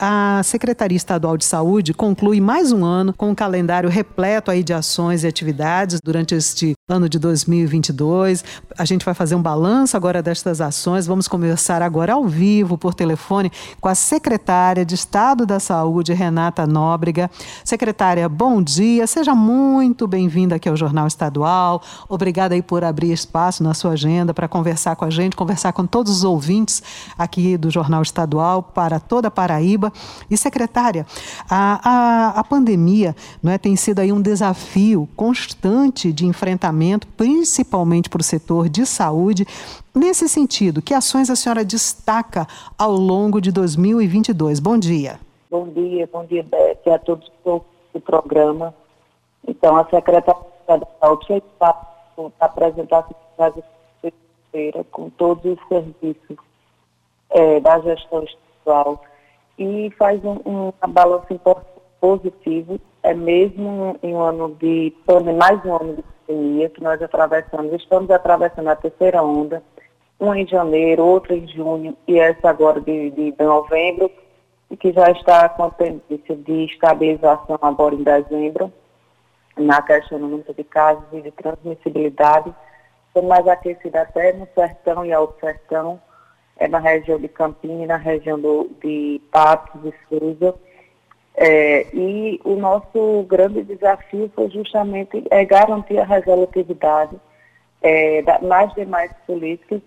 A Secretaria Estadual de Saúde conclui mais um ano com um calendário repleto aí de ações e atividades durante este ano de 2022. A gente vai fazer um balanço agora destas ações. Vamos conversar agora ao vivo, por telefone, com a secretária de Estado da Saúde, Renata Nóbrega. Secretária, bom dia. Seja muito bem-vinda aqui ao Jornal Estadual. Obrigada aí por abrir espaço na sua agenda para conversar com a gente, conversar com todos os ouvintes aqui do Jornal Estadual para toda a Paraíba. E, secretária, a, a, a pandemia não é, tem sido aí um desafio constante de enfrentamento, principalmente para o setor de saúde. Nesse sentido, que ações a senhora destaca ao longo de 2022? Bom dia. Bom dia, bom dia, Beth, a todos do programa. Então, a Secretaria da Saúde apresentar a feira com todos os serviços é, da gestão estadual e faz um, um balanço positivo, é mesmo em um ano de mais um ano de pandemia que nós atravessamos, estamos atravessando a terceira onda, um em janeiro, outro em junho e essa agora de, de novembro, e que já está com a tendência de estabilização agora em dezembro, na questão do número de casos e de transmissibilidade, sendo mais aquecida até no sertão e alto sertão, é na região de Campina, na região do, de Patos e Souza. É, e o nosso grande desafio foi justamente é, garantir a resolutividade é, da, nas demais políticas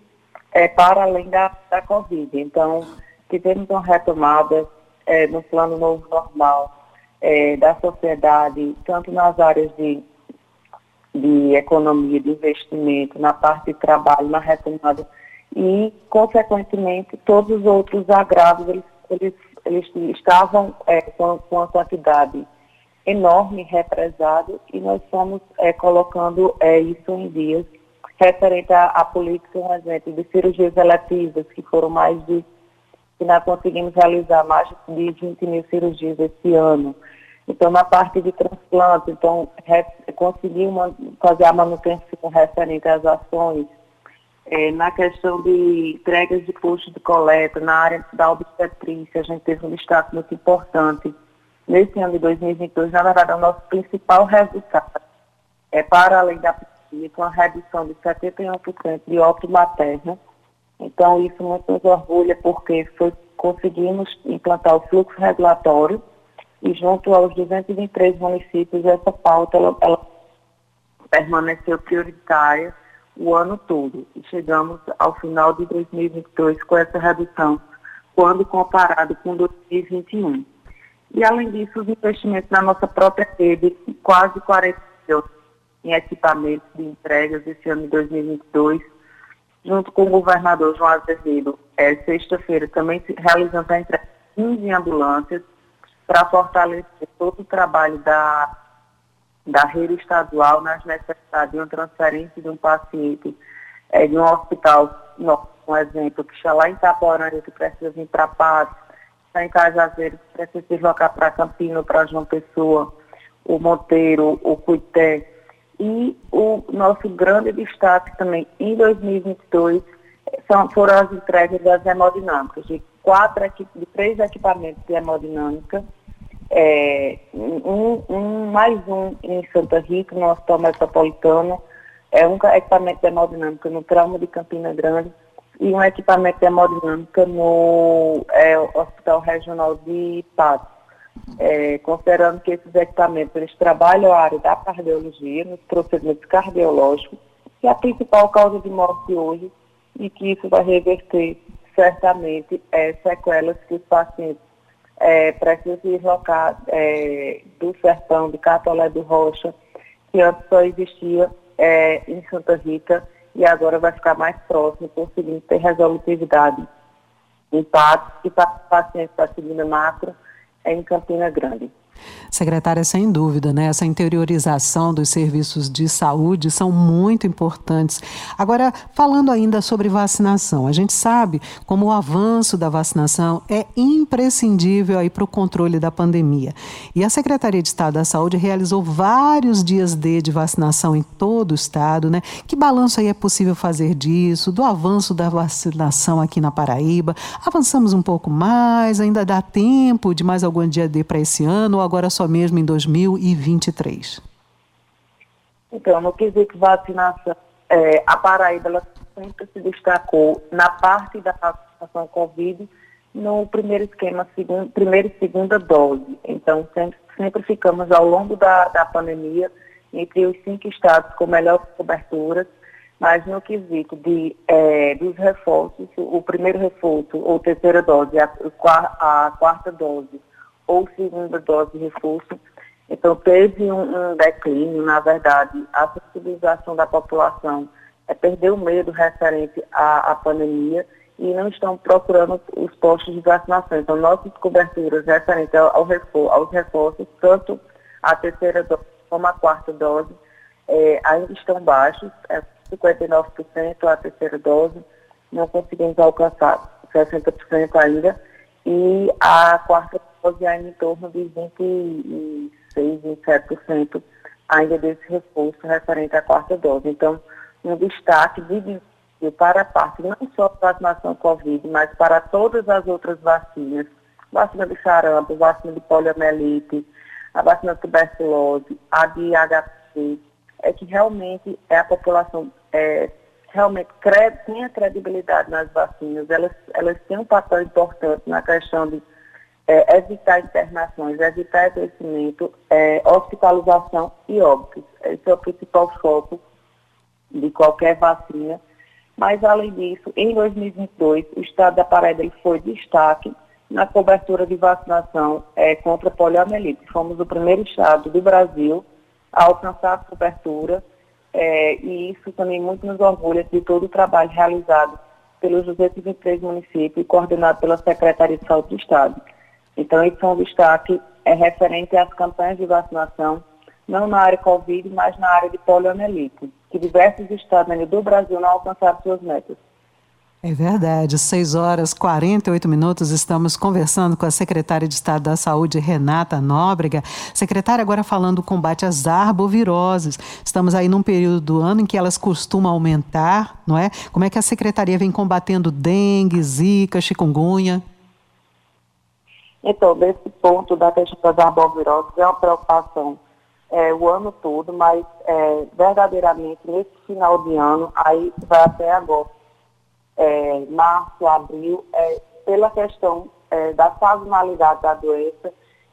é, para além da, da Covid. Então, tivemos uma retomada é, no plano novo normal é, da sociedade, tanto nas áreas de, de economia, de investimento, na parte de trabalho, na retomada e, consequentemente, todos os outros agravos, eles, eles, eles estavam é, com, com uma quantidade enorme represado e nós fomos é, colocando é, isso em dias referente à, à política, um exemplo, de cirurgias eletivas, que foram mais de, que nós conseguimos realizar mais de 20 mil cirurgias esse ano. Então, na parte de transplante, então, re, conseguimos fazer a manutenção referente às ações é, na questão de entregas de postos de coleta, na área da obstetrícia, a gente teve um destaque muito importante. Nesse ano de 2022, na verdade, é o nosso principal resultado é para além da pandemia, com a redução de 71% de óbito materno. Então, isso muito nos orgulha, porque foi, conseguimos implantar o fluxo regulatório e junto aos 223 municípios, essa pauta ela, ela permaneceu prioritária o ano todo. E chegamos ao final de 2022 com essa redução, quando comparado com 2021. E, além disso, os investimentos na nossa própria rede, quase 40 milhões em equipamentos de entregas esse ano de 2022, junto com o governador João Azevedo, é, sexta-feira também realizando a entrega de 15 ambulâncias para fortalecer todo o trabalho da da rede estadual nas necessidades de uma transferência de um paciente é, de um hospital, um exemplo, que está lá em Itaporanga, que precisa vir para Patos, está em Cajazeiras, que precisa se deslocar para Campina, para João Pessoa, o Monteiro, o Cuité. E o nosso grande destaque também em 2022 são, foram as entregas das hemodinâmicas, de, quatro, de três equipamentos de hemodinâmica, é, um, um, mais um em Santa Rita, no Hospital Metropolitano, é um equipamento de hemodinâmica no trauma de Campina Grande e um equipamento de hemodinâmica no é, Hospital Regional de Patos. É, considerando que esses equipamentos eles trabalham a área da cardiologia, nos procedimentos cardiológicos, que é a principal causa de morte hoje, e que isso vai reverter certamente é, sequelas que os pacientes é, precisa se deslocar é, do sertão de Catolé do Rocha, que antes só existia é, em Santa Rita e agora vai ficar mais próximo, conseguindo ter resolutividade em Patos e para pacientes da segunda macro é em Campina Grande. Secretária, sem dúvida, né? Essa interiorização dos serviços de saúde são muito importantes. Agora, falando ainda sobre vacinação, a gente sabe como o avanço da vacinação é imprescindível para o controle da pandemia. E a Secretaria de Estado da Saúde realizou vários dias D de vacinação em todo o estado, né? Que balanço aí é possível fazer disso, do avanço da vacinação aqui na Paraíba? Avançamos um pouco mais, ainda dá tempo de mais algum dia D para esse ano agora só só mesmo em 2023? Então, no quesito vacinação, é, a Paraíba ela sempre se destacou na parte da vacinação Covid no primeiro esquema, segundo, primeira e segunda dose. Então, sempre, sempre ficamos ao longo da, da pandemia entre os cinco estados com melhor cobertura, mas no quesito de, é, dos reforços, o primeiro reforço ou terceira dose, a, a quarta dose ou segunda dose de reforço. Então, teve um, um declínio, na verdade, a sensibilização da população é perder o medo referente à, à pandemia e não estão procurando os postos de vacinação. Então, nossas coberturas referentes ao, ao reforço, aos reforços, tanto a terceira dose como a quarta dose, é, ainda estão baixos, é 59% a terceira dose, não conseguimos alcançar 60% ainda, e a quarta dose ainda em torno de 26, 27% ainda desse reforço referente à quarta dose. Então, um destaque de para a parte não só da vacinação Covid, mas para todas as outras vacinas, vacina de sarampo, vacina de poliomielite, a vacina de tuberculose, a de HPV, é que realmente é a população é, realmente cre tenha credibilidade nas vacinas, elas, elas têm um papel importante na questão de é, evitar internações, evitar adoecimento, é, hospitalização e óbitos. Esse é o principal foco de qualquer vacina. Mas, além disso, em 2022, o estado da Paraíba foi destaque na cobertura de vacinação é, contra poliomielite. Fomos o primeiro estado do Brasil a alcançar a cobertura é, e isso também muito nos orgulha de todo o trabalho realizado pelos 223 municípios e coordenado pela Secretaria de Saúde do Estado. Então, esse é um destaque é referente às campanhas de vacinação, não na área Covid, mas na área de poliomielite, que diversos estados do Brasil não alcançaram suas metas. É verdade, 6 horas 48 minutos, estamos conversando com a secretária de Estado da Saúde, Renata Nóbrega. Secretária, agora falando do combate às arboviroses. Estamos aí num período do ano em que elas costumam aumentar, não é? Como é que a secretaria vem combatendo dengue, zika, chikungunya? Então, desse ponto da questão das arboviroses é uma preocupação é, o ano todo, mas é, verdadeiramente nesse final de ano, aí vai até agora é, março, abril, é, pela questão é, da sazonalidade da doença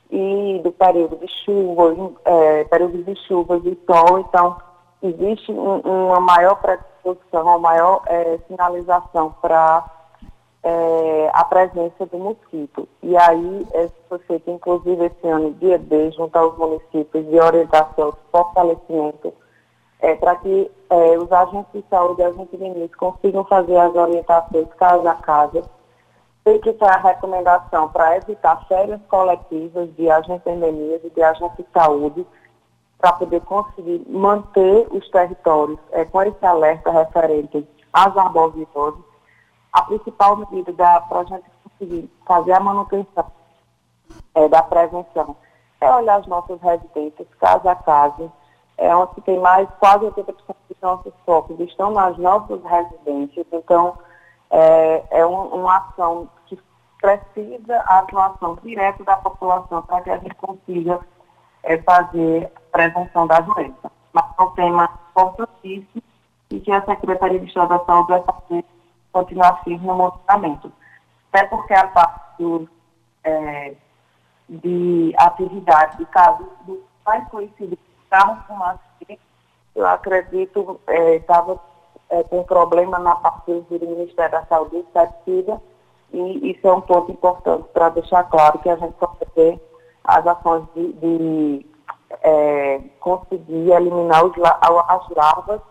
e do período de chuva, é, período de chuvas e sol, então existe um, uma maior predisposição, uma maior é, sinalização para é, a presença do mosquito. E aí, esse foi feito, inclusive, esse ano, dia D, junto aos municípios, de orientação, fortalecimento é, para que é, os agentes de saúde e agentes de consigam fazer as orientações casa a casa. Tem que ter a recomendação para evitar férias coletivas de agentes de endemias e de agentes de saúde, para poder conseguir manter os territórios é, com esse alerta referente às arboviroses. A principal medida para a gente conseguir fazer a manutenção é, da prevenção é olhar as nossas residências, casa a casa, é onde tem mais, quase 80% dos nossos focos estão nas nossas residências, então é, é um, uma ação que precisa a atuação direta da população para que a gente consiga é, fazer a prevenção da doença. Mas é um tema importantíssimo e que a Secretaria de Estado da Saúde vai fazer continuar firme no monitoramento. Até porque a parte do, é, de atividade de casos mais conhecido carro fumaça, eu acredito, estava é, é, com problema na parte do Ministério da Saúde Pesquisa, e isso é um ponto importante para deixar claro que a gente pode ter as ações de, de é, conseguir eliminar os, as larvas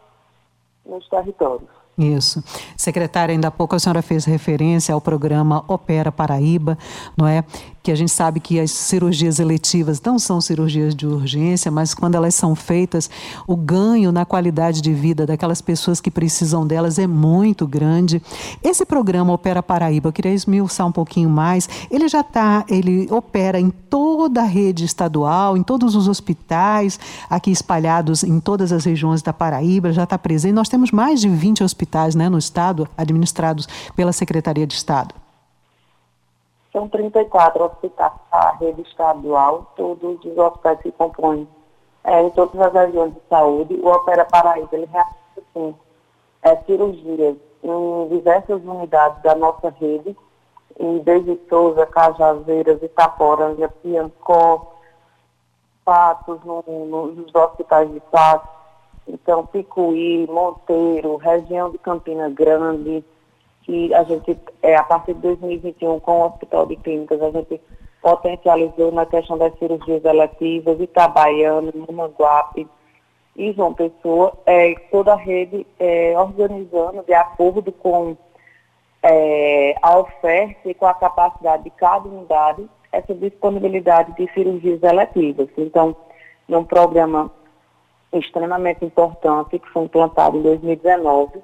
nos territórios. Isso. Secretária, ainda há pouco a senhora fez referência ao programa Opera Paraíba, não é? Que a gente sabe que as cirurgias eletivas não são cirurgias de urgência, mas quando elas são feitas, o ganho na qualidade de vida daquelas pessoas que precisam delas é muito grande. Esse programa Opera Paraíba, eu queria esmiuçar um pouquinho mais, ele já está, ele opera em toda a rede estadual, em todos os hospitais, aqui espalhados em todas as regiões da Paraíba, já está presente. Nós temos mais de 20 hospitais né, no estado, administrados pela Secretaria de Estado. São 34 hospitais da rede estadual, todos os hospitais se compõem é, em todas as regiões de saúde. O Opera Paraíba, ele realiza, sim, é, cirurgias em diversas unidades da nossa rede, em Desde Souza, Cajazeiras, Itaporanga, Piancó, Patos, no, no, nos hospitais de Patos, então Picuí, Monteiro, região de Campina Grande, que a gente, é, a partir de 2021, com o Hospital de Clínicas, a gente potencializou na questão das cirurgias eletivas, Itabaiana, Mamanguape e João Pessoa, é, toda a rede é, organizando de acordo com é, a oferta e com a capacidade de cada unidade essa disponibilidade de cirurgias eletivas. Então, num programa extremamente importante que foi implantado em 2019,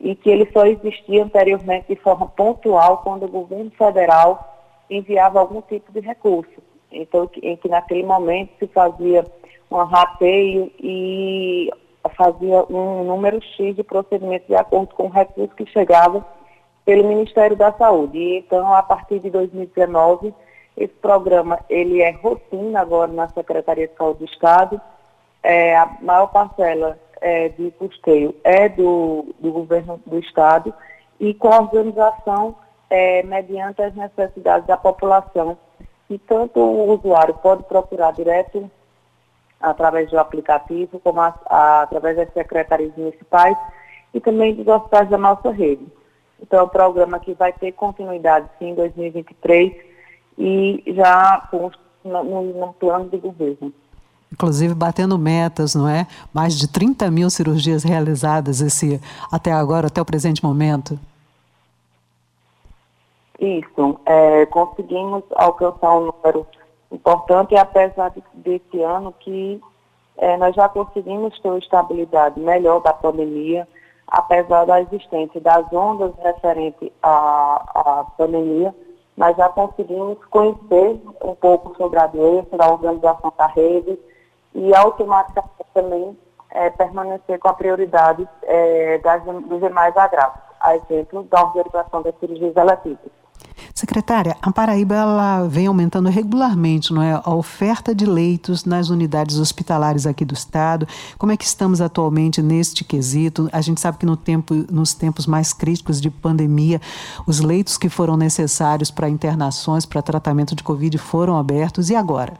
e que ele só existia anteriormente de forma pontual quando o governo federal enviava algum tipo de recurso. Então, em que naquele momento se fazia um rateio e fazia um número X de procedimentos de acordo com o recurso que chegava pelo Ministério da Saúde. E, então, a partir de 2019, esse programa ele é rotina agora na Secretaria de Saúde do Estado. É, a maior parcela é, de custeio é do, do governo do Estado e com a organização é, mediante as necessidades da população. E tanto o usuário pode procurar direto através do aplicativo, como a, a, através das secretarias municipais e também dos hospitais da nossa rede. Então, é um programa que vai ter continuidade, sim, em 2023 e já com, no, no plano de governo inclusive batendo metas, não é? Mais de 30 mil cirurgias realizadas esse, até agora, até o presente momento. Isso, é, conseguimos alcançar um número importante, apesar de, desse ano que é, nós já conseguimos ter uma estabilidade melhor da pandemia, apesar da existência das ondas referentes à, à pandemia, nós já conseguimos conhecer um pouco sobre a doença, da organização da rede, e automaticamente também é, permanecer com a prioridade é, das, dos demais agravos, a exemplo da organização das cirurgias eletivas. Secretária, a Paraíba ela vem aumentando regularmente não é, a oferta de leitos nas unidades hospitalares aqui do estado. Como é que estamos atualmente neste quesito? A gente sabe que no tempo, nos tempos mais críticos de pandemia, os leitos que foram necessários para internações, para tratamento de Covid foram abertos. E agora?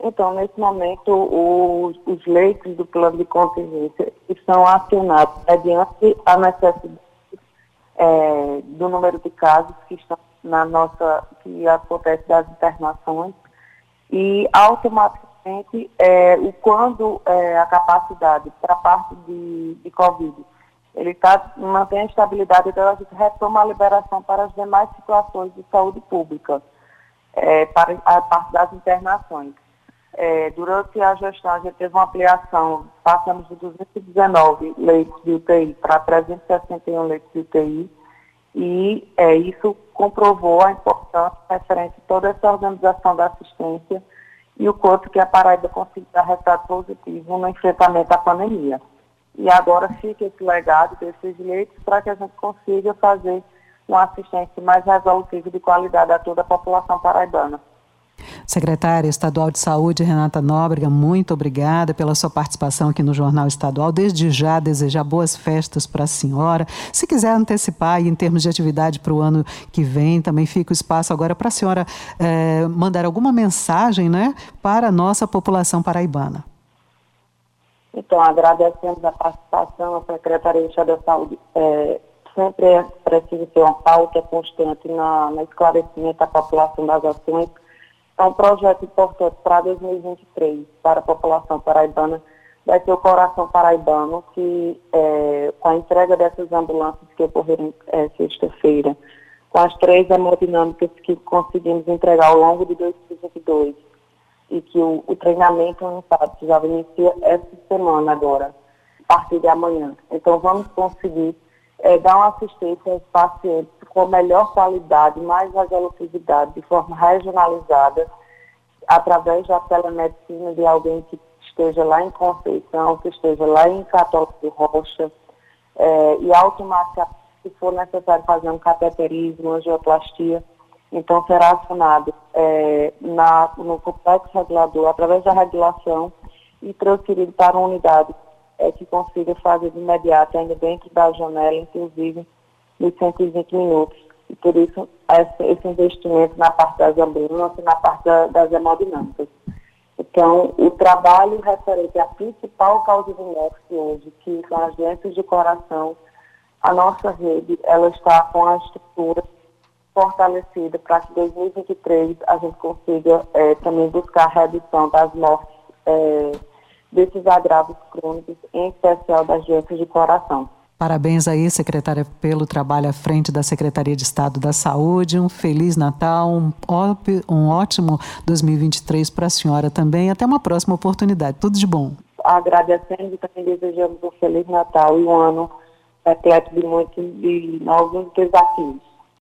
Então, nesse momento, os, os leitos do plano de contingência são acionados mediante a necessidade é, do número de casos que estão na nossa, que acontece das internações e automaticamente é, o quando é, a capacidade para a parte de, de Covid ele tá, mantém a estabilidade, então a gente retoma a liberação para as demais situações de saúde pública, é, para a parte das internações. É, durante a gestão, a gente teve uma ampliação, passamos de 219 leitos de UTI para 361 leitos de UTI, e é, isso comprovou a importância referente a toda essa organização da assistência e o quanto que a Paraíba conseguiu dar resultado positivo no enfrentamento à pandemia. E agora fica esse legado desses leitos para que a gente consiga fazer uma assistência mais resolutiva de qualidade a toda a população paraibana. Secretária Estadual de Saúde, Renata Nóbrega, muito obrigada pela sua participação aqui no Jornal Estadual. Desde já, desejar boas festas para a senhora. Se quiser antecipar em termos de atividade para o ano que vem, também fica o espaço agora para a senhora eh, mandar alguma mensagem né, para a nossa população paraibana. Então, agradecemos a participação, a Secretaria da Saúde. É, sempre é preciso ter uma pauta constante na, no esclarecimento da população das ações é um projeto importante para 2023, para a população paraibana, vai ser o Coração Paraibano, que é, com a entrega dessas ambulâncias que ocorreram é, sexta-feira com as três hemodinâmicas que conseguimos entregar ao longo de 2022 e que o, o treinamento estado já inicia essa semana agora, a partir de amanhã. Então vamos conseguir é, dar uma assistência aos pacientes com melhor qualidade, mais radiologicidade, de forma regionalizada, através da telemedicina de alguém que esteja lá em Conceição, que esteja lá em Católico de Rocha, é, e automaticamente, se for necessário fazer um cateterismo, angioplastia, então será acionado é, na, no complexo regulador, através da regulação, e transferido para uma unidade é, que consiga fazer de imediato, ainda dentro da janela, inclusive nos 120 minutos. E por isso, esse, investimento na parte das ambulâncias, na parte da, das hemodinâmicas. Então, o trabalho referente à principal causa de morte hoje, que são as doenças de coração, a nossa rede, ela está com a estrutura fortalecida para que em 2023 a gente consiga é, também buscar a redução das mortes é, desses agravos crônicos, em especial das doenças de coração. Parabéns aí, secretária, pelo trabalho à frente da Secretaria de Estado da Saúde. Um feliz Natal, um, um ótimo 2023 para a senhora também. Até uma próxima oportunidade. Tudo de bom. Agradecendo e também desejamos um feliz Natal e um ano repleto de muitos de novos desafios.